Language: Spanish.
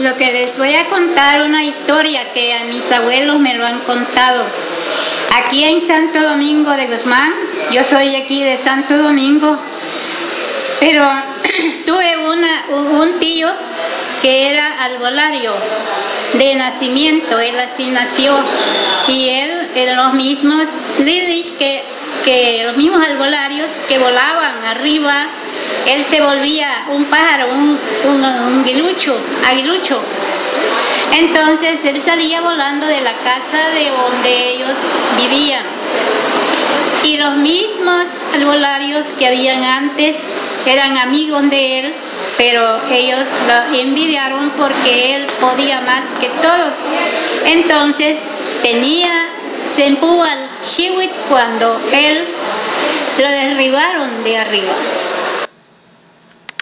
lo que les voy a contar una historia que a mis abuelos me lo han contado. Aquí en Santo Domingo de Guzmán, yo soy aquí de Santo Domingo, pero tuve una, un tío que era albolario de nacimiento, él así nació, y él en los mismos lilies que, que los mismos albolarios que volaban arriba, él se volvía un pájaro, un aguilucho, aguilucho. Entonces él salía volando de la casa de donde ellos vivían. Y los mismos albolarios que habían antes eran amigos de él, pero ellos lo envidiaron porque él podía más que todos. Entonces tenía Sempú al Chiwit cuando él lo derribaron de arriba.